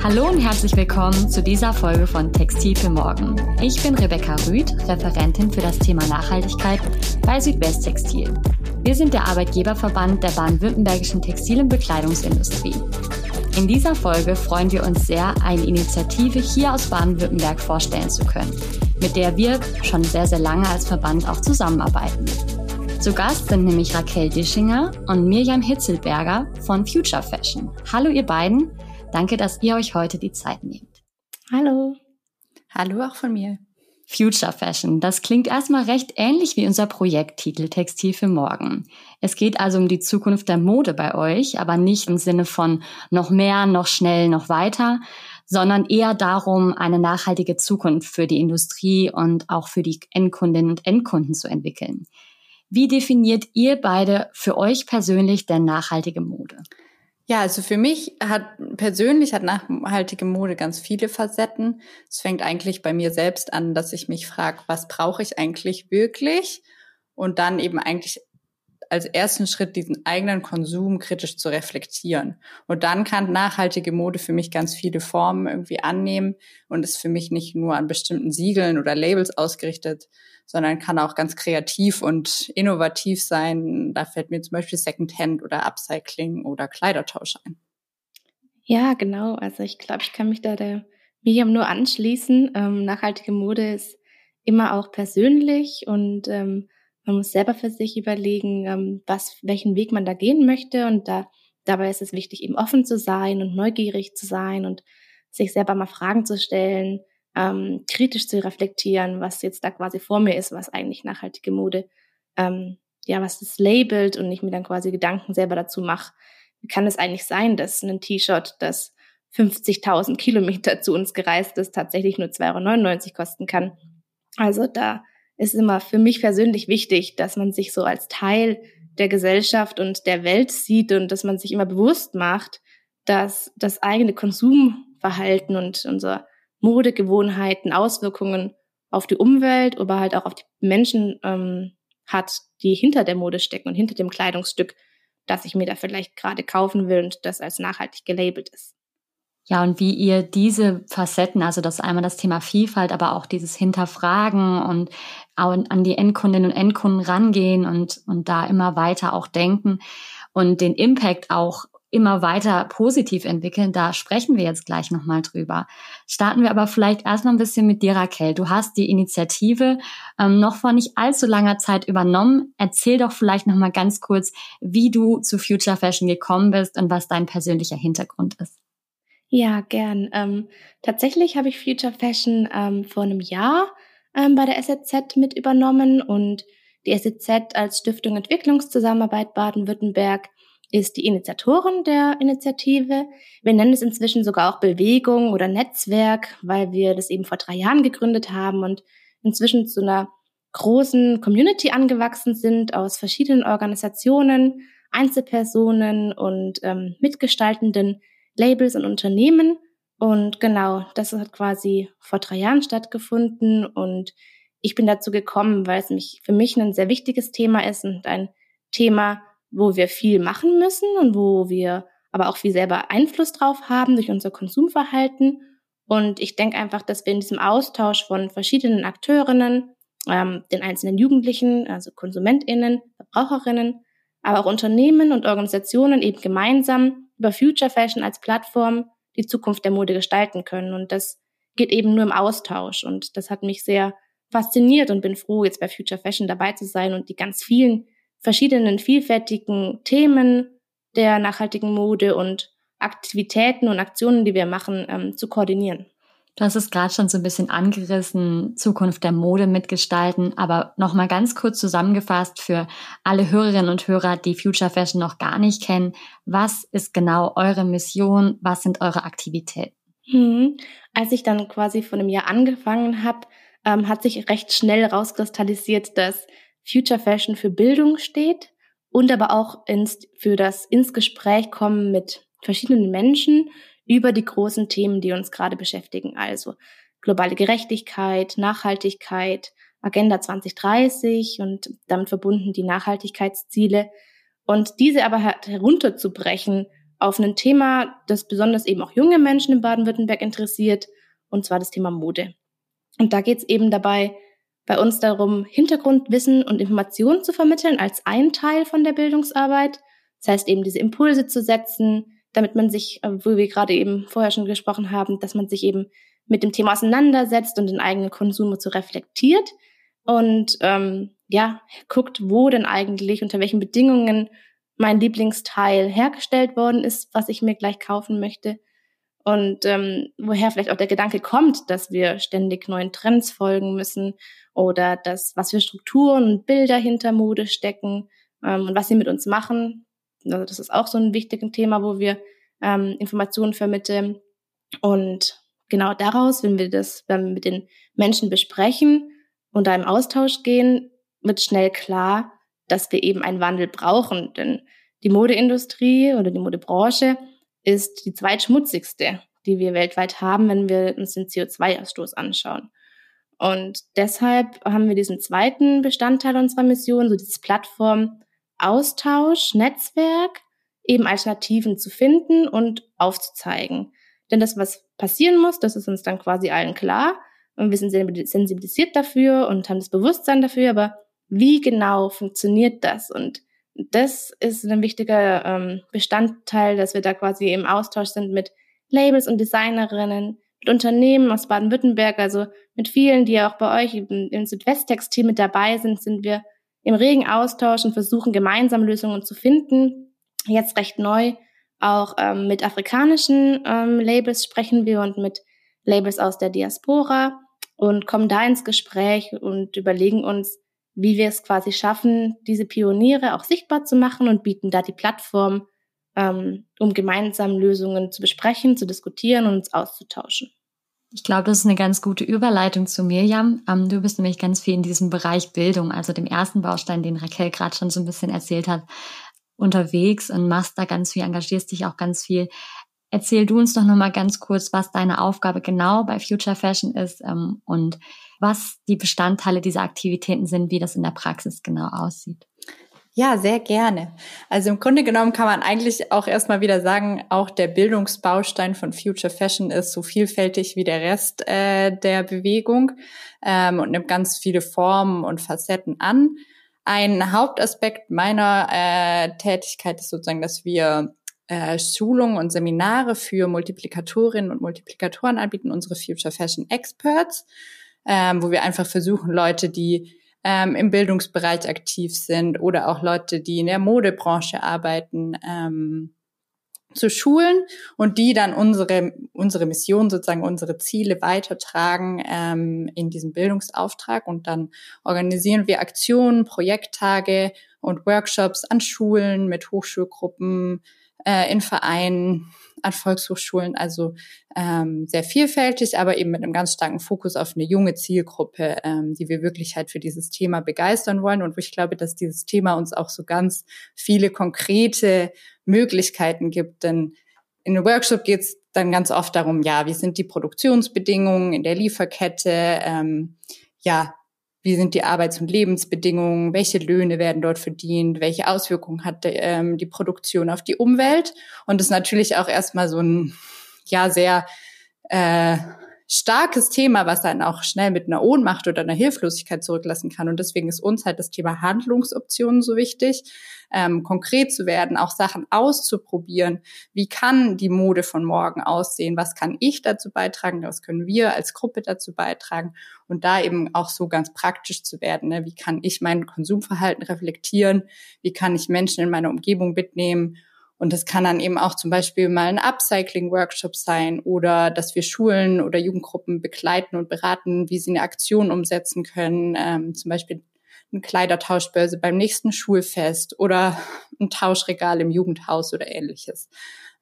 Hallo und herzlich willkommen zu dieser Folge von Textil für Morgen. Ich bin Rebecca Rüth, Referentin für das Thema Nachhaltigkeit bei Südwesttextil. Wir sind der Arbeitgeberverband der baden-württembergischen Textil- und Bekleidungsindustrie. In dieser Folge freuen wir uns sehr, eine Initiative hier aus Baden-Württemberg vorstellen zu können, mit der wir schon sehr, sehr lange als Verband auch zusammenarbeiten. Zu Gast sind nämlich Raquel Dischinger und Mirjam Hitzelberger von Future Fashion. Hallo ihr beiden, danke, dass ihr euch heute die Zeit nehmt. Hallo. Hallo auch von mir. Future Fashion. Das klingt erstmal recht ähnlich wie unser Projekttitel Textil für morgen. Es geht also um die Zukunft der Mode bei euch, aber nicht im Sinne von noch mehr, noch schnell, noch weiter, sondern eher darum, eine nachhaltige Zukunft für die Industrie und auch für die Endkundinnen und Endkunden zu entwickeln. Wie definiert ihr beide für euch persönlich denn nachhaltige Mode? Ja, also für mich hat persönlich hat nachhaltige Mode ganz viele Facetten. Es fängt eigentlich bei mir selbst an, dass ich mich frage, was brauche ich eigentlich wirklich? Und dann eben eigentlich als ersten Schritt diesen eigenen Konsum kritisch zu reflektieren. Und dann kann nachhaltige Mode für mich ganz viele Formen irgendwie annehmen und ist für mich nicht nur an bestimmten Siegeln oder Labels ausgerichtet, sondern kann auch ganz kreativ und innovativ sein. Da fällt mir zum Beispiel Secondhand oder Upcycling oder Kleidertausch ein. Ja, genau. Also ich glaube, ich kann mich da der Miriam nur anschließen. Ähm, nachhaltige Mode ist immer auch persönlich und ähm, man muss selber für sich überlegen, ähm, was, welchen Weg man da gehen möchte. Und da, dabei ist es wichtig, eben offen zu sein und neugierig zu sein und sich selber mal Fragen zu stellen, ähm, kritisch zu reflektieren, was jetzt da quasi vor mir ist, was eigentlich nachhaltige Mode, ähm, ja, was das labelt und ich mir dann quasi Gedanken selber dazu mache. Wie kann es eigentlich sein, dass ein T-Shirt, das 50.000 Kilometer zu uns gereist ist, tatsächlich nur 2,99 Euro kosten kann? Also da ist immer für mich persönlich wichtig, dass man sich so als Teil der Gesellschaft und der Welt sieht und dass man sich immer bewusst macht, dass das eigene Konsumverhalten und unsere Modegewohnheiten Auswirkungen auf die Umwelt, aber halt auch auf die Menschen ähm, hat, die hinter der Mode stecken und hinter dem Kleidungsstück, das ich mir da vielleicht gerade kaufen will und das als nachhaltig gelabelt ist. Ja, und wie ihr diese Facetten, also das einmal das Thema Vielfalt, aber auch dieses Hinterfragen und an die Endkundinnen und Endkunden rangehen und, und da immer weiter auch denken und den Impact auch immer weiter positiv entwickeln, da sprechen wir jetzt gleich nochmal drüber. Starten wir aber vielleicht erstmal ein bisschen mit dir, Raquel. Du hast die Initiative ähm, noch vor nicht allzu langer Zeit übernommen. Erzähl doch vielleicht nochmal ganz kurz, wie du zu Future Fashion gekommen bist und was dein persönlicher Hintergrund ist. Ja, gern. Ähm, tatsächlich habe ich Future Fashion ähm, vor einem Jahr ähm, bei der SEZ mit übernommen und die SEZ als Stiftung Entwicklungszusammenarbeit Baden-Württemberg ist die Initiatorin der Initiative. Wir nennen es inzwischen sogar auch Bewegung oder Netzwerk, weil wir das eben vor drei Jahren gegründet haben und inzwischen zu einer großen Community angewachsen sind aus verschiedenen Organisationen, Einzelpersonen und ähm, mitgestaltenden Labels und Unternehmen. Und genau, das hat quasi vor drei Jahren stattgefunden und ich bin dazu gekommen, weil es mich für mich ein sehr wichtiges Thema ist und ein Thema, wo wir viel machen müssen und wo wir aber auch viel selber Einfluss drauf haben durch unser Konsumverhalten. Und ich denke einfach, dass wir in diesem Austausch von verschiedenen Akteurinnen, ähm, den einzelnen Jugendlichen, also KonsumentInnen, Verbraucherinnen, aber auch Unternehmen und Organisationen eben gemeinsam über Future Fashion als Plattform die Zukunft der Mode gestalten können. Und das geht eben nur im Austausch. Und das hat mich sehr fasziniert und bin froh, jetzt bei Future Fashion dabei zu sein und die ganz vielen verschiedenen vielfältigen Themen der nachhaltigen Mode und Aktivitäten und Aktionen, die wir machen, ähm, zu koordinieren. Du hast es gerade schon so ein bisschen angerissen, Zukunft der Mode mitgestalten, aber nochmal ganz kurz zusammengefasst für alle Hörerinnen und Hörer, die Future Fashion noch gar nicht kennen. Was ist genau eure Mission? Was sind eure Aktivitäten? Hm. Als ich dann quasi vor einem Jahr angefangen habe, ähm, hat sich recht schnell rauskristallisiert, dass Future Fashion für Bildung steht und aber auch ins, für das ins Gespräch kommen mit verschiedenen Menschen über die großen Themen, die uns gerade beschäftigen. Also globale Gerechtigkeit, Nachhaltigkeit, Agenda 2030 und damit verbunden die Nachhaltigkeitsziele. Und diese aber herunterzubrechen auf ein Thema, das besonders eben auch junge Menschen in Baden-Württemberg interessiert, und zwar das Thema Mode. Und da geht es eben dabei bei uns darum, Hintergrundwissen und Informationen zu vermitteln als ein Teil von der Bildungsarbeit. Das heißt eben diese Impulse zu setzen, damit man sich, äh, wo wir gerade eben vorher schon gesprochen haben, dass man sich eben mit dem Thema auseinandersetzt und den eigenen Konsum zu reflektiert und ähm, ja, guckt, wo denn eigentlich, unter welchen Bedingungen mein Lieblingsteil hergestellt worden ist, was ich mir gleich kaufen möchte. Und ähm, woher vielleicht auch der Gedanke kommt, dass wir ständig neuen Trends folgen müssen oder dass, was für Strukturen und Bilder hinter Mode stecken ähm, und was sie mit uns machen. Also das ist auch so ein wichtiges Thema, wo wir ähm, Informationen vermitteln. Und genau daraus, wenn wir das wenn wir mit den Menschen besprechen und da im Austausch gehen, wird schnell klar, dass wir eben einen Wandel brauchen. Denn die Modeindustrie oder die Modebranche ist die zweitschmutzigste, die wir weltweit haben, wenn wir uns den CO2-Ausstoß anschauen. Und deshalb haben wir diesen zweiten Bestandteil unserer Mission, so dieses Plattform Austausch, Netzwerk, eben Alternativen zu finden und aufzuzeigen. Denn das, was passieren muss, das ist uns dann quasi allen klar. Und wir sind sensibilisiert dafür und haben das Bewusstsein dafür, aber wie genau funktioniert das? Und das ist ein wichtiger ähm, Bestandteil, dass wir da quasi im Austausch sind mit Labels und Designerinnen, mit Unternehmen aus Baden-Württemberg, also mit vielen, die auch bei euch im, im Südwesttextil mit dabei sind, sind wir im regen Austausch und versuchen gemeinsam Lösungen zu finden. Jetzt recht neu auch ähm, mit afrikanischen ähm, Labels sprechen wir und mit Labels aus der Diaspora und kommen da ins Gespräch und überlegen uns, wie wir es quasi schaffen, diese Pioniere auch sichtbar zu machen und bieten da die Plattform, ähm, um gemeinsam Lösungen zu besprechen, zu diskutieren und uns auszutauschen. Ich glaube, das ist eine ganz gute Überleitung zu Mirjam. Ähm, du bist nämlich ganz viel in diesem Bereich Bildung, also dem ersten Baustein, den Raquel gerade schon so ein bisschen erzählt hat, unterwegs und machst da ganz viel, engagierst dich auch ganz viel. Erzähl du uns doch nochmal ganz kurz, was deine Aufgabe genau bei Future Fashion ist ähm, und was die Bestandteile dieser Aktivitäten sind, wie das in der Praxis genau aussieht. Ja, sehr gerne. Also im Grunde genommen kann man eigentlich auch erstmal wieder sagen, auch der Bildungsbaustein von Future Fashion ist so vielfältig wie der Rest äh, der Bewegung ähm, und nimmt ganz viele Formen und Facetten an. Ein Hauptaspekt meiner äh, Tätigkeit ist sozusagen, dass wir äh, Schulungen und Seminare für Multiplikatorinnen und Multiplikatoren anbieten, unsere Future Fashion Experts ähm, wo wir einfach versuchen, Leute, die ähm, im Bildungsbereich aktiv sind oder auch Leute, die in der Modebranche arbeiten, ähm, zu schulen und die dann unsere unsere Mission sozusagen unsere Ziele weitertragen ähm, in diesem Bildungsauftrag. Und dann organisieren wir Aktionen, Projekttage und Workshops an Schulen mit Hochschulgruppen, äh, in Vereinen, an Volkshochschulen, also ähm, sehr vielfältig, aber eben mit einem ganz starken Fokus auf eine junge Zielgruppe, ähm, die wir wirklich halt für dieses Thema begeistern wollen und wo ich glaube, dass dieses Thema uns auch so ganz viele konkrete Möglichkeiten gibt. Denn in einem Workshop geht es dann ganz oft darum, ja, wie sind die Produktionsbedingungen in der Lieferkette, ähm, ja, wie sind die Arbeits- und Lebensbedingungen, welche Löhne werden dort verdient, welche Auswirkungen hat ähm, die Produktion auf die Umwelt. Und das ist natürlich auch erstmal so ein, ja, sehr äh, starkes Thema, was dann auch schnell mit einer Ohnmacht oder einer Hilflosigkeit zurücklassen kann. Und deswegen ist uns halt das Thema Handlungsoptionen so wichtig, ähm, konkret zu werden, auch Sachen auszuprobieren. Wie kann die Mode von morgen aussehen? Was kann ich dazu beitragen? Was können wir als Gruppe dazu beitragen? Und da eben auch so ganz praktisch zu werden. Ne? Wie kann ich mein Konsumverhalten reflektieren? Wie kann ich Menschen in meiner Umgebung mitnehmen? Und das kann dann eben auch zum Beispiel mal ein Upcycling-Workshop sein oder dass wir Schulen oder Jugendgruppen begleiten und beraten, wie sie eine Aktion umsetzen können. Ähm, zum Beispiel eine Kleidertauschbörse beim nächsten Schulfest oder ein Tauschregal im Jugendhaus oder ähnliches.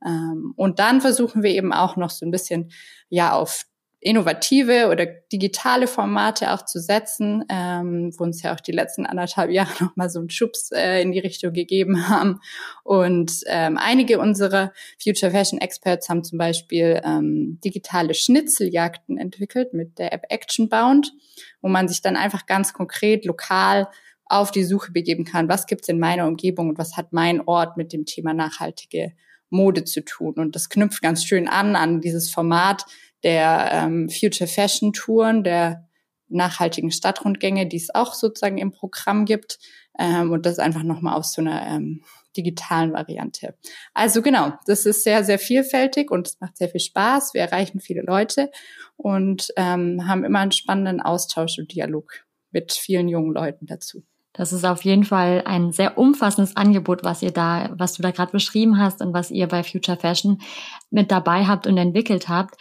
Ähm, und dann versuchen wir eben auch noch so ein bisschen ja auf innovative oder digitale Formate auch zu setzen, ähm, wo uns ja auch die letzten anderthalb Jahre noch mal so einen Schubs äh, in die Richtung gegeben haben. Und ähm, einige unserer Future Fashion Experts haben zum Beispiel ähm, digitale Schnitzeljagden entwickelt mit der App Actionbound, wo man sich dann einfach ganz konkret lokal auf die Suche begeben kann, was gibt's in meiner Umgebung und was hat mein Ort mit dem Thema nachhaltige Mode zu tun. Und das knüpft ganz schön an an dieses Format, der ähm, Future Fashion Touren, der nachhaltigen Stadtrundgänge, die es auch sozusagen im Programm gibt. Ähm, und das einfach nochmal aus so einer ähm, digitalen Variante. Also genau, das ist sehr, sehr vielfältig und es macht sehr viel Spaß. Wir erreichen viele Leute und ähm, haben immer einen spannenden Austausch und Dialog mit vielen jungen Leuten dazu. Das ist auf jeden Fall ein sehr umfassendes Angebot, was ihr da, was du da gerade beschrieben hast und was ihr bei Future Fashion mit dabei habt und entwickelt habt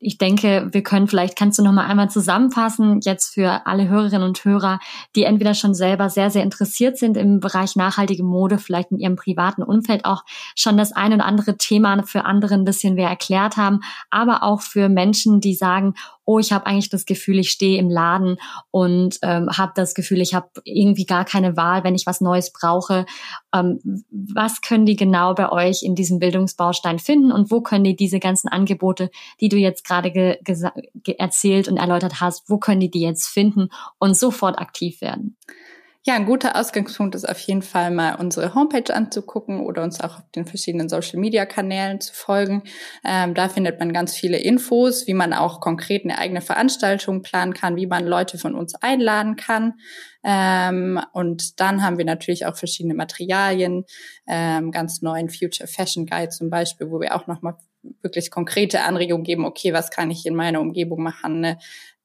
ich denke, wir können vielleicht, kannst du noch mal einmal zusammenfassen, jetzt für alle Hörerinnen und Hörer, die entweder schon selber sehr, sehr interessiert sind im Bereich nachhaltige Mode, vielleicht in ihrem privaten Umfeld auch schon das ein oder andere Thema für andere ein bisschen mehr erklärt haben, aber auch für Menschen, die sagen, oh, ich habe eigentlich das Gefühl, ich stehe im Laden und ähm, habe das Gefühl, ich habe irgendwie gar keine Wahl, wenn ich was Neues brauche. Ähm, was können die genau bei euch in diesem Bildungsbaustein finden und wo können die diese ganzen Angebote, die du jetzt gerade ge ge erzählt und erläutert hast, wo können die die jetzt finden und sofort aktiv werden? Ja, ein guter Ausgangspunkt ist auf jeden Fall mal unsere Homepage anzugucken oder uns auch auf den verschiedenen Social-Media-Kanälen zu folgen. Ähm, da findet man ganz viele Infos, wie man auch konkret eine eigene Veranstaltung planen kann, wie man Leute von uns einladen kann. Ähm, und dann haben wir natürlich auch verschiedene Materialien, ähm, ganz neuen Future Fashion Guide zum Beispiel, wo wir auch nochmal wirklich konkrete Anregungen geben, okay, was kann ich in meiner Umgebung machen, ne?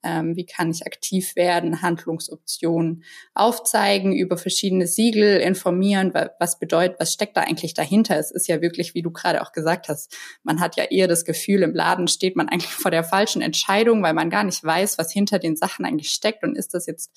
Ähm, wie kann ich aktiv werden, Handlungsoptionen aufzeigen, über verschiedene Siegel informieren, was bedeutet, was steckt da eigentlich dahinter. Es ist ja wirklich, wie du gerade auch gesagt hast, man hat ja eher das Gefühl, im Laden steht man eigentlich vor der falschen Entscheidung, weil man gar nicht weiß, was hinter den Sachen eigentlich steckt und ist das jetzt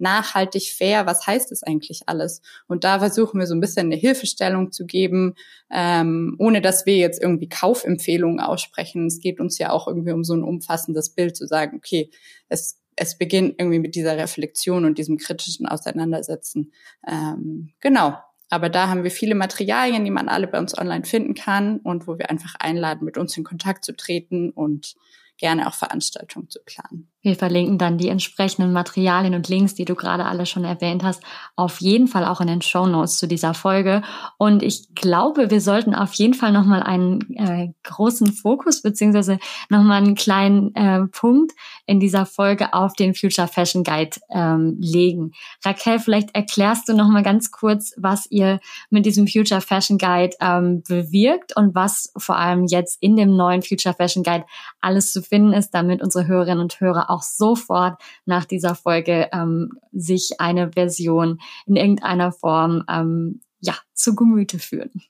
nachhaltig fair, was heißt das eigentlich alles? Und da versuchen wir so ein bisschen eine Hilfestellung zu geben, ähm, ohne dass wir jetzt irgendwie Kaufempfehlungen aussprechen. Es geht uns ja auch irgendwie um so ein umfassendes Bild zu sagen, okay, es, es beginnt irgendwie mit dieser Reflexion und diesem kritischen Auseinandersetzen. Ähm, genau. Aber da haben wir viele Materialien, die man alle bei uns online finden kann und wo wir einfach einladen, mit uns in Kontakt zu treten und gerne auch Veranstaltungen zu planen. Wir verlinken dann die entsprechenden Materialien und Links, die du gerade alle schon erwähnt hast, auf jeden Fall auch in den Show Notes zu dieser Folge. Und ich glaube, wir sollten auf jeden Fall nochmal einen äh, großen Fokus beziehungsweise nochmal einen kleinen äh, Punkt in dieser Folge auf den Future Fashion Guide ähm, legen. Raquel, vielleicht erklärst du nochmal ganz kurz, was ihr mit diesem Future Fashion Guide ähm, bewirkt und was vor allem jetzt in dem neuen Future Fashion Guide alles zu finden ist, damit unsere Hörerinnen und Hörer auch sofort nach dieser Folge ähm, sich eine Version in irgendeiner Form ähm, ja zu Gemüte führen.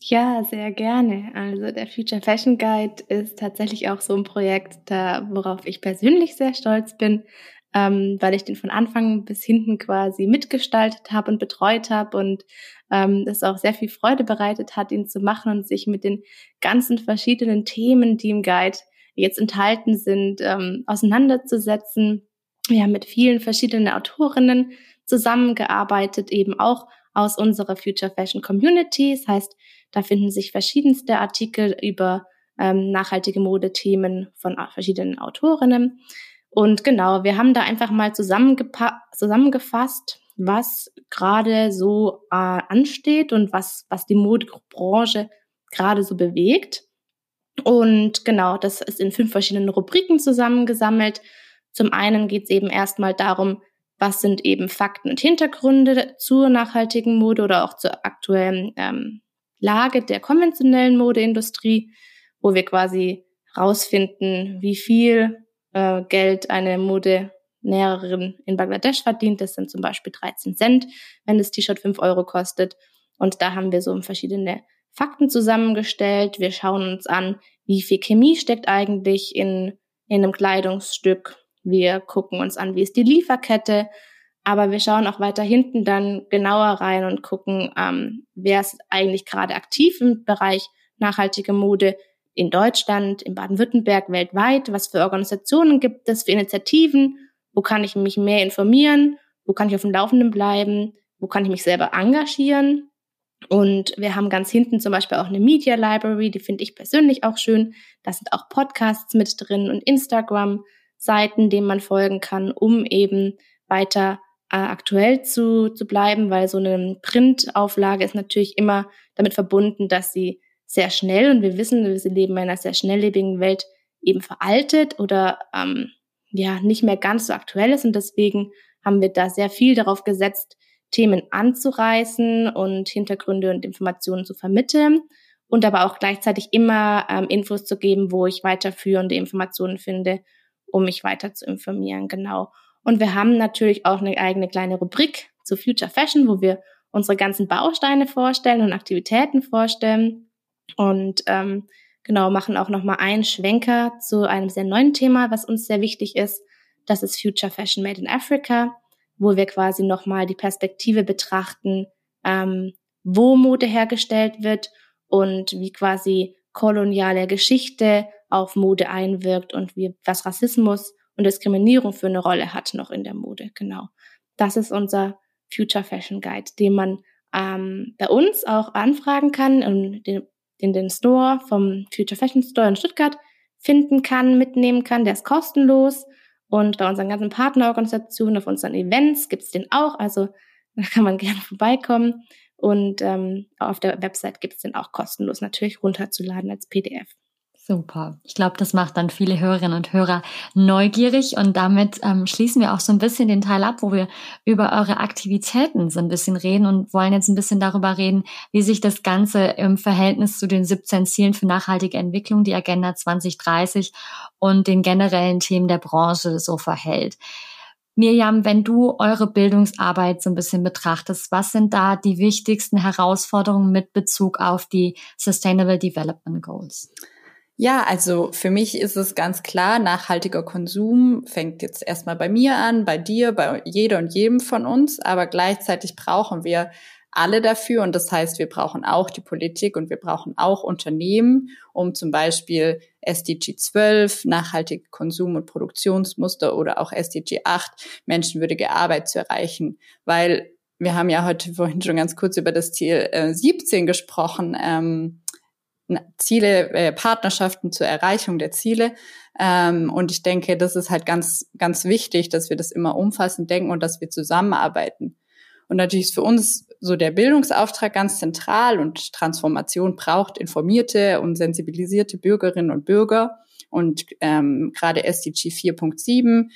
Ja, sehr gerne. Also der Future Fashion Guide ist tatsächlich auch so ein Projekt, da, worauf ich persönlich sehr stolz bin, ähm, weil ich den von Anfang bis hinten quasi mitgestaltet habe und betreut habe und ähm, das auch sehr viel Freude bereitet hat, ihn zu machen und sich mit den ganzen verschiedenen Themen, die im Guide jetzt enthalten sind, ähm, auseinanderzusetzen. Wir haben mit vielen verschiedenen Autorinnen zusammengearbeitet, eben auch aus unserer Future Fashion Community. Das heißt, da finden sich verschiedenste Artikel über ähm, nachhaltige Modethemen von verschiedenen Autorinnen. Und genau, wir haben da einfach mal zusammengefasst, was gerade so äh, ansteht und was, was die Modebranche gerade so bewegt. Und genau, das ist in fünf verschiedenen Rubriken zusammengesammelt. Zum einen geht es eben erstmal darum, was sind eben Fakten und Hintergründe zur nachhaltigen Mode oder auch zur aktuellen ähm, Lage der konventionellen Modeindustrie, wo wir quasi rausfinden, wie viel äh, Geld eine Modenäherin in Bangladesch verdient. Das sind zum Beispiel 13 Cent, wenn das T-Shirt 5 Euro kostet. Und da haben wir so verschiedene Fakten zusammengestellt. Wir schauen uns an, wie viel Chemie steckt eigentlich in, in einem Kleidungsstück. Wir gucken uns an, wie ist die Lieferkette. Aber wir schauen auch weiter hinten dann genauer rein und gucken, ähm, wer ist eigentlich gerade aktiv im Bereich nachhaltige Mode in Deutschland, in Baden-Württemberg, weltweit, was für Organisationen gibt es, für Initiativen, wo kann ich mich mehr informieren, wo kann ich auf dem Laufenden bleiben, wo kann ich mich selber engagieren. Und wir haben ganz hinten zum Beispiel auch eine Media Library, die finde ich persönlich auch schön. Da sind auch Podcasts mit drin und Instagram-Seiten, denen man folgen kann, um eben weiter äh, aktuell zu, zu bleiben, weil so eine Printauflage ist natürlich immer damit verbunden, dass sie sehr schnell, und wir wissen, wir leben in einer sehr schnelllebigen Welt, eben veraltet oder ähm, ja nicht mehr ganz so aktuell ist. Und deswegen haben wir da sehr viel darauf gesetzt, Themen anzureißen und Hintergründe und Informationen zu vermitteln und aber auch gleichzeitig immer ähm, Infos zu geben, wo ich weiterführende Informationen finde, um mich weiter zu informieren. Genau. Und wir haben natürlich auch eine eigene kleine Rubrik zu Future Fashion, wo wir unsere ganzen Bausteine vorstellen und Aktivitäten vorstellen. Und ähm, genau, machen auch nochmal einen Schwenker zu einem sehr neuen Thema, was uns sehr wichtig ist. Das ist Future Fashion Made in Africa, wo wir quasi nochmal die Perspektive betrachten, ähm, wo Mode hergestellt wird und wie quasi koloniale Geschichte auf Mode einwirkt und wie was Rassismus und Diskriminierung für eine Rolle hat noch in der Mode. Genau. Das ist unser Future Fashion Guide, den man ähm, bei uns auch anfragen kann und den, den, den Store vom Future Fashion Store in Stuttgart finden kann, mitnehmen kann. Der ist kostenlos. Und bei unseren ganzen Partnerorganisationen, auf unseren Events gibt's den auch. Also da kann man gerne vorbeikommen. Und ähm, auf der Website gibt's den auch kostenlos natürlich runterzuladen als PDF. Super. Ich glaube, das macht dann viele Hörerinnen und Hörer neugierig und damit ähm, schließen wir auch so ein bisschen den Teil ab, wo wir über eure Aktivitäten so ein bisschen reden und wollen jetzt ein bisschen darüber reden, wie sich das Ganze im Verhältnis zu den 17 Zielen für nachhaltige Entwicklung, die Agenda 2030 und den generellen Themen der Branche so verhält. Mirjam, wenn du eure Bildungsarbeit so ein bisschen betrachtest, was sind da die wichtigsten Herausforderungen mit Bezug auf die Sustainable Development Goals? Ja, also für mich ist es ganz klar, nachhaltiger Konsum fängt jetzt erstmal bei mir an, bei dir, bei jeder und jedem von uns, aber gleichzeitig brauchen wir alle dafür. Und das heißt, wir brauchen auch die Politik und wir brauchen auch Unternehmen, um zum Beispiel SDG 12, nachhaltige Konsum- und Produktionsmuster oder auch SDG 8, menschenwürdige Arbeit zu erreichen, weil wir haben ja heute vorhin schon ganz kurz über das Ziel äh, 17 gesprochen. Ähm, Ziele, äh, Partnerschaften zur Erreichung der Ziele. Ähm, und ich denke, das ist halt ganz, ganz wichtig, dass wir das immer umfassend denken und dass wir zusammenarbeiten. Und natürlich ist für uns so der Bildungsauftrag ganz zentral und Transformation braucht informierte und sensibilisierte Bürgerinnen und Bürger. Und ähm, gerade SDG 4.7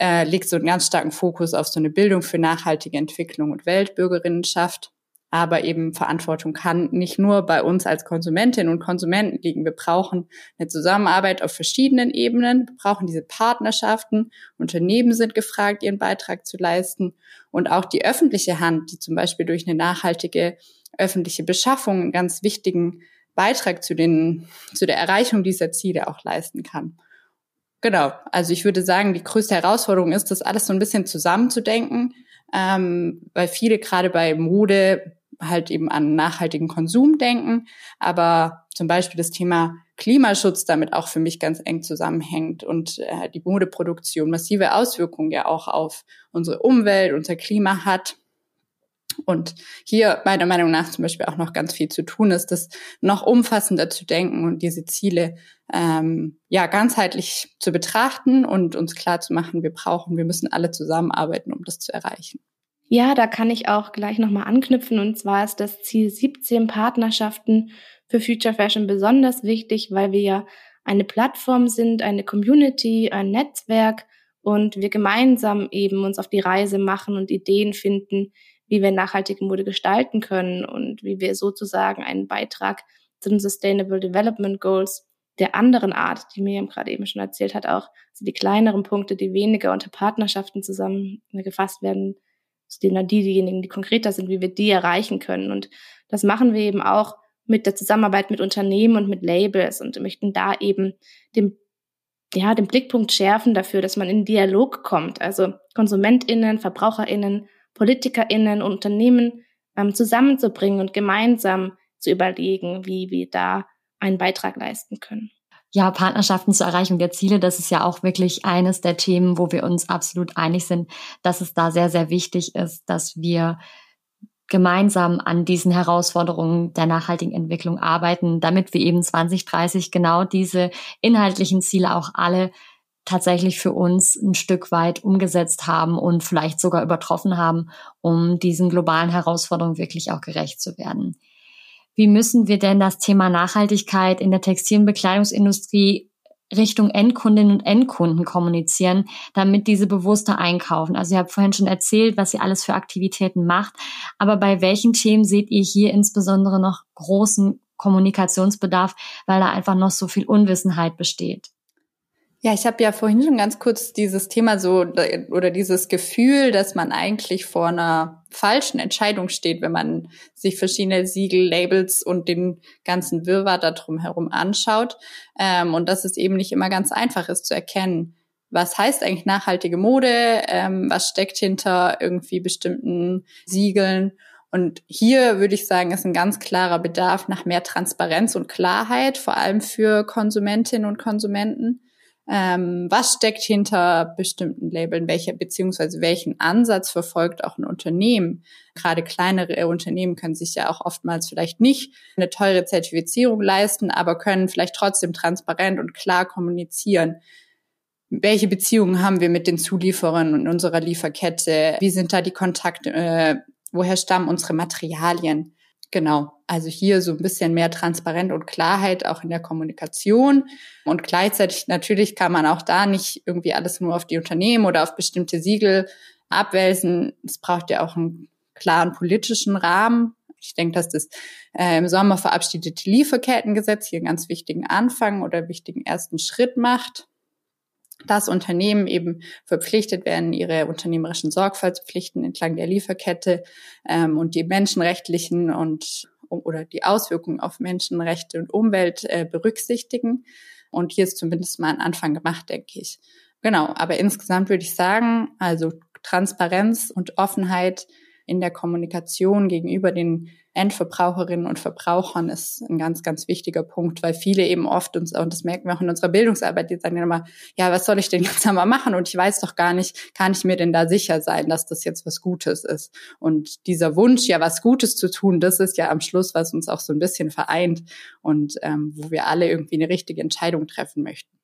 äh, legt so einen ganz starken Fokus auf so eine Bildung für nachhaltige Entwicklung und Weltbürgerinnenschaft aber eben Verantwortung kann nicht nur bei uns als Konsumentinnen und Konsumenten liegen. Wir brauchen eine Zusammenarbeit auf verschiedenen Ebenen. Wir brauchen diese Partnerschaften. Unternehmen sind gefragt, ihren Beitrag zu leisten. Und auch die öffentliche Hand, die zum Beispiel durch eine nachhaltige öffentliche Beschaffung einen ganz wichtigen Beitrag zu den, zu der Erreichung dieser Ziele auch leisten kann. Genau. Also ich würde sagen, die größte Herausforderung ist, das alles so ein bisschen zusammenzudenken, ähm, weil viele gerade bei Mode halt eben an nachhaltigen Konsum denken, aber zum Beispiel das Thema Klimaschutz damit auch für mich ganz eng zusammenhängt und äh, die Modeproduktion massive Auswirkungen ja auch auf unsere Umwelt, unser Klima hat. Und hier meiner Meinung nach zum Beispiel auch noch ganz viel zu tun ist, das noch umfassender zu denken und diese Ziele ähm, ja ganzheitlich zu betrachten und uns klar zu machen, wir brauchen, wir müssen alle zusammenarbeiten, um das zu erreichen. Ja, da kann ich auch gleich nochmal anknüpfen. Und zwar ist das Ziel 17 Partnerschaften für Future Fashion besonders wichtig, weil wir ja eine Plattform sind, eine Community, ein Netzwerk und wir gemeinsam eben uns auf die Reise machen und Ideen finden, wie wir nachhaltige Mode gestalten können und wie wir sozusagen einen Beitrag zu den Sustainable Development Goals der anderen Art, die Miriam gerade eben schon erzählt hat, auch also die kleineren Punkte, die weniger unter Partnerschaften zusammengefasst werden, die, diejenigen, die konkreter sind, wie wir die erreichen können. Und das machen wir eben auch mit der Zusammenarbeit mit Unternehmen und mit Labels und möchten da eben dem, ja, den Blickpunkt schärfen dafür, dass man in Dialog kommt. Also KonsumentInnen, VerbraucherInnen, PolitikerInnen und Unternehmen ähm, zusammenzubringen und gemeinsam zu überlegen, wie wir da einen Beitrag leisten können. Ja, Partnerschaften zur Erreichung der Ziele, das ist ja auch wirklich eines der Themen, wo wir uns absolut einig sind, dass es da sehr, sehr wichtig ist, dass wir gemeinsam an diesen Herausforderungen der nachhaltigen Entwicklung arbeiten, damit wir eben 2030 genau diese inhaltlichen Ziele auch alle tatsächlich für uns ein Stück weit umgesetzt haben und vielleicht sogar übertroffen haben, um diesen globalen Herausforderungen wirklich auch gerecht zu werden. Wie müssen wir denn das Thema Nachhaltigkeit in der Textil- und Bekleidungsindustrie Richtung Endkundinnen und Endkunden kommunizieren, damit diese bewusster einkaufen. Also ihr habt vorhin schon erzählt, was ihr alles für Aktivitäten macht, aber bei welchen Themen seht ihr hier insbesondere noch großen Kommunikationsbedarf, weil da einfach noch so viel Unwissenheit besteht? Ja, ich habe ja vorhin schon ganz kurz dieses Thema so oder dieses Gefühl, dass man eigentlich vor einer falschen Entscheidung steht, wenn man sich verschiedene Siegel, Labels und den ganzen Wirrwarr da drum herum anschaut. Ähm, und dass es eben nicht immer ganz einfach ist zu erkennen, was heißt eigentlich nachhaltige Mode, ähm, was steckt hinter irgendwie bestimmten Siegeln. Und hier würde ich sagen, ist ein ganz klarer Bedarf nach mehr Transparenz und Klarheit, vor allem für Konsumentinnen und Konsumenten ähm, was steckt hinter bestimmten Labeln, welcher beziehungsweise welchen Ansatz verfolgt auch ein Unternehmen. Gerade kleinere Unternehmen können sich ja auch oftmals vielleicht nicht eine teure Zertifizierung leisten, aber können vielleicht trotzdem transparent und klar kommunizieren. Welche Beziehungen haben wir mit den Zulieferern und unserer Lieferkette? Wie sind da die Kontakte? Äh, woher stammen unsere Materialien? Genau. Also hier so ein bisschen mehr Transparenz und Klarheit auch in der Kommunikation. Und gleichzeitig natürlich kann man auch da nicht irgendwie alles nur auf die Unternehmen oder auf bestimmte Siegel abwälzen. Es braucht ja auch einen klaren politischen Rahmen. Ich denke, dass das äh, im Sommer verabschiedete Lieferkettengesetz hier einen ganz wichtigen Anfang oder wichtigen ersten Schritt macht dass Unternehmen eben verpflichtet werden, ihre unternehmerischen Sorgfaltspflichten entlang der Lieferkette ähm, und die menschenrechtlichen und oder die Auswirkungen auf Menschenrechte und Umwelt äh, berücksichtigen. Und hier ist zumindest mal ein Anfang gemacht, denke ich. Genau, aber insgesamt würde ich sagen, also Transparenz und Offenheit in der Kommunikation gegenüber den Endverbraucherinnen und Verbrauchern ist ein ganz, ganz wichtiger Punkt, weil viele eben oft uns, und das merken wir auch in unserer Bildungsarbeit, die sagen immer, ja, was soll ich denn jetzt einmal machen? Und ich weiß doch gar nicht, kann ich mir denn da sicher sein, dass das jetzt was Gutes ist? Und dieser Wunsch, ja, was Gutes zu tun, das ist ja am Schluss, was uns auch so ein bisschen vereint und ähm, wo wir alle irgendwie eine richtige Entscheidung treffen möchten.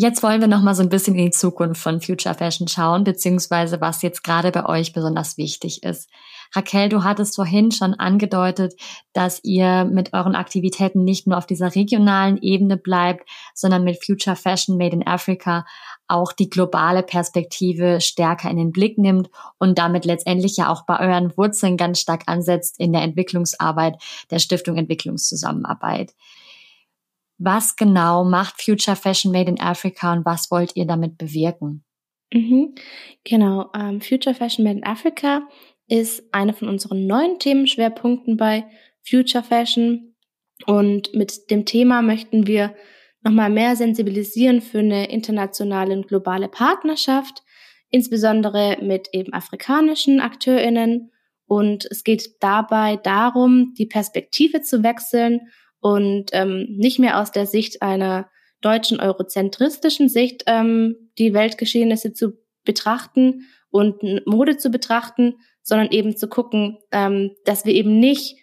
Jetzt wollen wir noch mal so ein bisschen in die Zukunft von Future Fashion schauen, beziehungsweise was jetzt gerade bei euch besonders wichtig ist. Raquel, du hattest vorhin schon angedeutet, dass ihr mit euren Aktivitäten nicht nur auf dieser regionalen Ebene bleibt, sondern mit Future Fashion Made in Africa auch die globale Perspektive stärker in den Blick nimmt und damit letztendlich ja auch bei euren Wurzeln ganz stark ansetzt in der Entwicklungsarbeit der Stiftung Entwicklungszusammenarbeit. Was genau macht Future Fashion Made in Africa und was wollt ihr damit bewirken? Mhm, genau, ähm, Future Fashion Made in Africa ist eine von unseren neuen Themenschwerpunkten bei Future Fashion. Und mit dem Thema möchten wir nochmal mehr sensibilisieren für eine internationale und globale Partnerschaft, insbesondere mit eben afrikanischen AkteurInnen. Und es geht dabei darum, die Perspektive zu wechseln und ähm, nicht mehr aus der Sicht einer deutschen eurozentristischen Sicht ähm, die Weltgeschehnisse zu betrachten und Mode zu betrachten, sondern eben zu gucken, ähm, dass wir eben nicht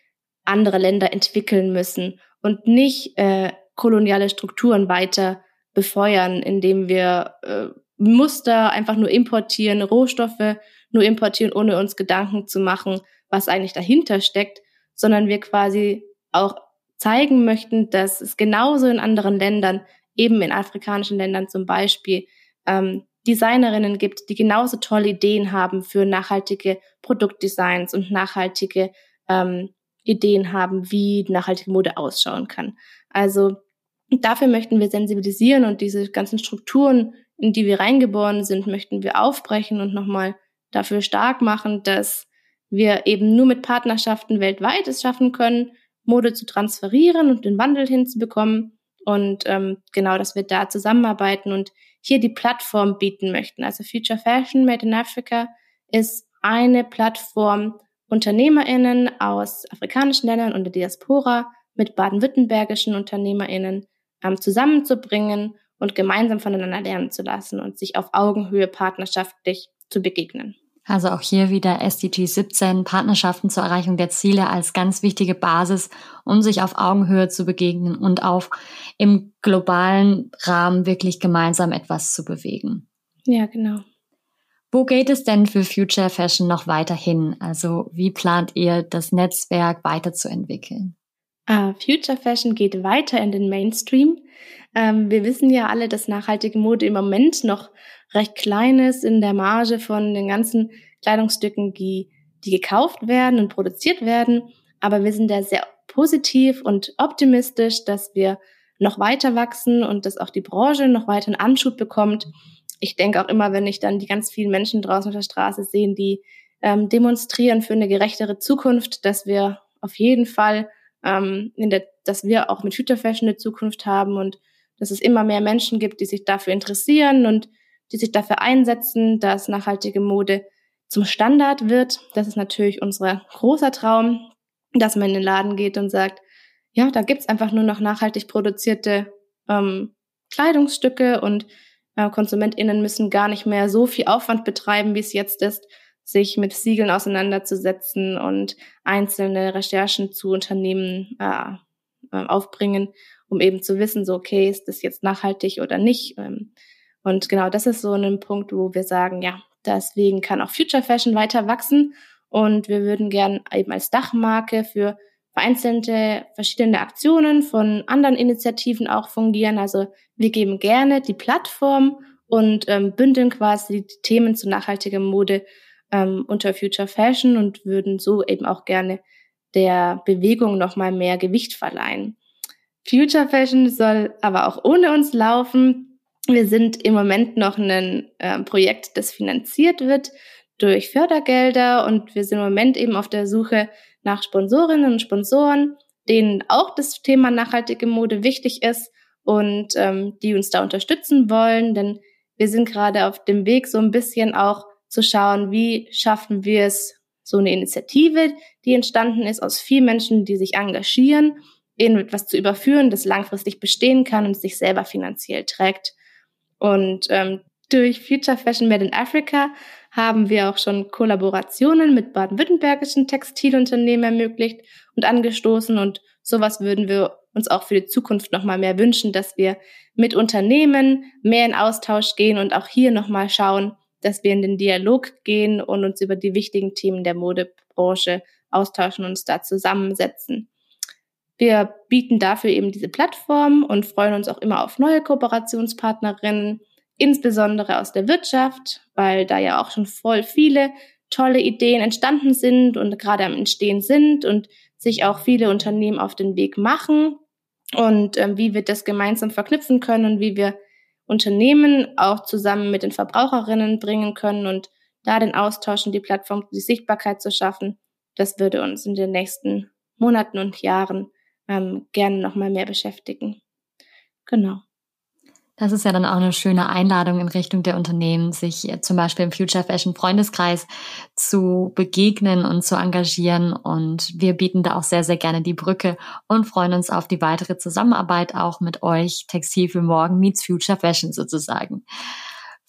andere Länder entwickeln müssen und nicht äh, koloniale Strukturen weiter befeuern, indem wir äh, Muster einfach nur importieren, Rohstoffe nur importieren, ohne uns Gedanken zu machen, was eigentlich dahinter steckt, sondern wir quasi auch zeigen möchten, dass es genauso in anderen Ländern, eben in afrikanischen Ländern zum Beispiel, ähm, Designerinnen gibt, die genauso tolle Ideen haben für nachhaltige Produktdesigns und nachhaltige ähm, Ideen haben, wie nachhaltige Mode ausschauen kann. Also dafür möchten wir sensibilisieren und diese ganzen Strukturen, in die wir reingeboren sind, möchten wir aufbrechen und nochmal dafür stark machen, dass wir eben nur mit Partnerschaften weltweit es schaffen können, Mode zu transferieren und den Wandel hinzubekommen Und ähm, genau, dass wir da zusammenarbeiten und hier die Plattform bieten möchten. Also Future Fashion Made in Africa ist eine Plattform, UnternehmerInnen aus afrikanischen Ländern und der Diaspora mit baden-württembergischen UnternehmerInnen ähm, zusammenzubringen und gemeinsam voneinander lernen zu lassen und sich auf Augenhöhe partnerschaftlich zu begegnen. Also auch hier wieder SDG 17, Partnerschaften zur Erreichung der Ziele als ganz wichtige Basis, um sich auf Augenhöhe zu begegnen und auch im globalen Rahmen wirklich gemeinsam etwas zu bewegen. Ja, genau. Wo geht es denn für Future Fashion noch weiterhin? Also wie plant ihr das Netzwerk weiterzuentwickeln? Uh, Future Fashion geht weiter in den Mainstream. Ähm, wir wissen ja alle, dass nachhaltige Mode im Moment noch recht klein ist in der Marge von den ganzen Kleidungsstücken, die, die gekauft werden und produziert werden. Aber wir sind da sehr positiv und optimistisch, dass wir noch weiter wachsen und dass auch die Branche noch weiter einen Anschub bekommt. Ich denke auch immer, wenn ich dann die ganz vielen Menschen draußen auf der Straße sehe, die ähm, demonstrieren für eine gerechtere Zukunft, dass wir auf jeden Fall ähm, der, dass wir auch mit Future Fashion eine Zukunft haben und dass es immer mehr Menschen gibt, die sich dafür interessieren und die sich dafür einsetzen, dass nachhaltige Mode zum Standard wird. Das ist natürlich unser großer Traum, dass man in den Laden geht und sagt, ja, da gibt's einfach nur noch nachhaltig produzierte ähm, Kleidungsstücke und äh, KonsumentInnen müssen gar nicht mehr so viel Aufwand betreiben, wie es jetzt ist, sich mit Siegeln auseinanderzusetzen und einzelne Recherchen zu Unternehmen äh, äh, aufbringen, um eben zu wissen, so okay, ist das jetzt nachhaltig oder nicht. Ähm, und genau das ist so ein Punkt, wo wir sagen, ja, deswegen kann auch Future Fashion weiter wachsen und wir würden gern eben als Dachmarke für vereinzelte verschiedene Aktionen von anderen Initiativen auch fungieren. Also wir geben gerne die Plattform und ähm, bündeln quasi die Themen zu nachhaltiger Mode ähm, unter Future Fashion und würden so eben auch gerne der Bewegung nochmal mehr Gewicht verleihen. Future Fashion soll aber auch ohne uns laufen. Wir sind im Moment noch ein äh, Projekt, das finanziert wird durch Fördergelder und wir sind im Moment eben auf der Suche nach Sponsorinnen und Sponsoren, denen auch das Thema nachhaltige Mode wichtig ist und ähm, die uns da unterstützen wollen, denn wir sind gerade auf dem Weg, so ein bisschen auch zu schauen, wie schaffen wir es, so eine Initiative, die entstanden ist aus vielen Menschen, die sich engagieren, in etwas zu überführen, das langfristig bestehen kann und sich selber finanziell trägt. Und ähm, durch Future Fashion Made in Africa haben wir auch schon Kollaborationen mit baden-württembergischen Textilunternehmen ermöglicht und angestoßen. Und sowas würden wir uns auch für die Zukunft nochmal mehr wünschen, dass wir mit Unternehmen mehr in Austausch gehen und auch hier nochmal schauen, dass wir in den Dialog gehen und uns über die wichtigen Themen der Modebranche austauschen und uns da zusammensetzen. Wir bieten dafür eben diese Plattform und freuen uns auch immer auf neue Kooperationspartnerinnen, insbesondere aus der Wirtschaft, weil da ja auch schon voll viele tolle Ideen entstanden sind und gerade am Entstehen sind und sich auch viele Unternehmen auf den Weg machen und ähm, wie wir das gemeinsam verknüpfen können und wie wir Unternehmen auch zusammen mit den Verbraucherinnen bringen können und da den Austausch und die Plattform, die Sichtbarkeit zu schaffen, das würde uns in den nächsten Monaten und Jahren ähm, gerne nochmal mehr beschäftigen. Genau. Das ist ja dann auch eine schöne Einladung in Richtung der Unternehmen, sich zum Beispiel im Future Fashion Freundeskreis zu begegnen und zu engagieren. Und wir bieten da auch sehr, sehr gerne die Brücke und freuen uns auf die weitere Zusammenarbeit auch mit euch, Textil für Morgen meets Future Fashion sozusagen.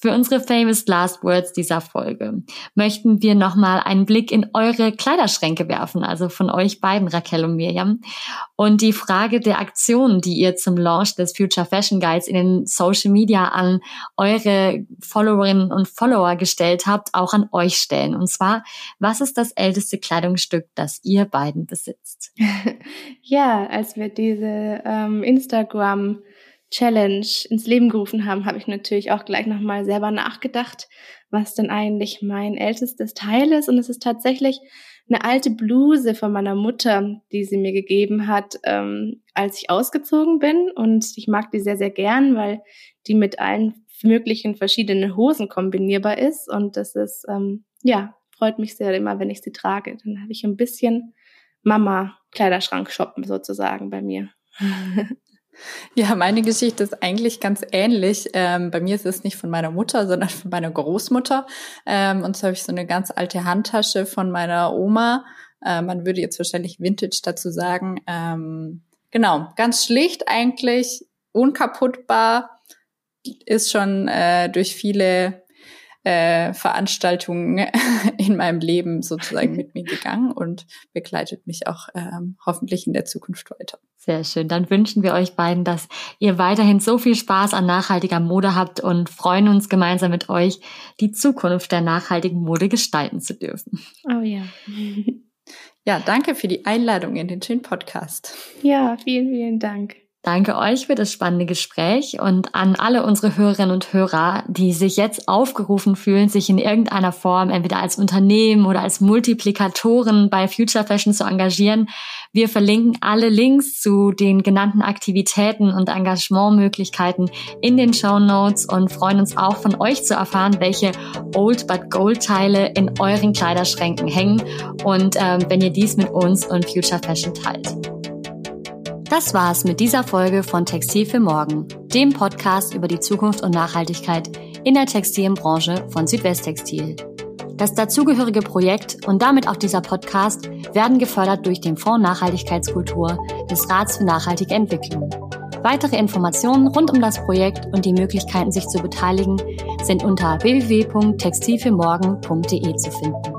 Für unsere famous last words dieser Folge möchten wir nochmal einen Blick in eure Kleiderschränke werfen, also von euch beiden, Raquel und Mirjam. Und die Frage der Aktionen, die ihr zum Launch des Future Fashion Guides in den Social Media an eure Followerinnen und Follower gestellt habt, auch an euch stellen. Und zwar, was ist das älteste Kleidungsstück, das ihr beiden besitzt? ja, als wir diese ähm, Instagram Challenge ins Leben gerufen haben, habe ich natürlich auch gleich nochmal selber nachgedacht, was denn eigentlich mein ältestes Teil ist. Und es ist tatsächlich eine alte Bluse von meiner Mutter, die sie mir gegeben hat, ähm, als ich ausgezogen bin. Und ich mag die sehr, sehr gern, weil die mit allen möglichen verschiedenen Hosen kombinierbar ist. Und das ist, ähm, ja, freut mich sehr immer, wenn ich sie trage. Dann habe ich ein bisschen Mama-Kleiderschrank shoppen sozusagen bei mir. Ja, meine Geschichte ist eigentlich ganz ähnlich. Ähm, bei mir ist es nicht von meiner Mutter, sondern von meiner Großmutter. Ähm, und so habe ich so eine ganz alte Handtasche von meiner Oma. Äh, man würde jetzt wahrscheinlich Vintage dazu sagen. Ähm, genau, ganz schlicht eigentlich, unkaputtbar, ist schon äh, durch viele äh, Veranstaltungen in meinem Leben sozusagen mit mir gegangen und begleitet mich auch ähm, hoffentlich in der Zukunft weiter. Sehr schön. Dann wünschen wir euch beiden, dass ihr weiterhin so viel Spaß an nachhaltiger Mode habt und freuen uns gemeinsam mit euch, die Zukunft der nachhaltigen Mode gestalten zu dürfen. Oh ja. Ja, danke für die Einladung in den schönen Podcast. Ja, vielen, vielen Dank. Danke euch für das spannende Gespräch und an alle unsere Hörerinnen und Hörer, die sich jetzt aufgerufen fühlen, sich in irgendeiner Form entweder als Unternehmen oder als Multiplikatoren bei Future Fashion zu engagieren. Wir verlinken alle Links zu den genannten Aktivitäten und Engagementmöglichkeiten in den Show Notes und freuen uns auch von euch zu erfahren, welche Old but Gold Teile in euren Kleiderschränken hängen und ähm, wenn ihr dies mit uns und Future Fashion teilt. Das war's mit dieser Folge von Textil für Morgen, dem Podcast über die Zukunft und Nachhaltigkeit in der Textilbranche von Südwesttextil. Das dazugehörige Projekt und damit auch dieser Podcast werden gefördert durch den Fonds Nachhaltigkeitskultur des Rats für nachhaltige Entwicklung. Weitere Informationen rund um das Projekt und die Möglichkeiten, sich zu beteiligen, sind unter www.textilfürmorgen.de zu finden.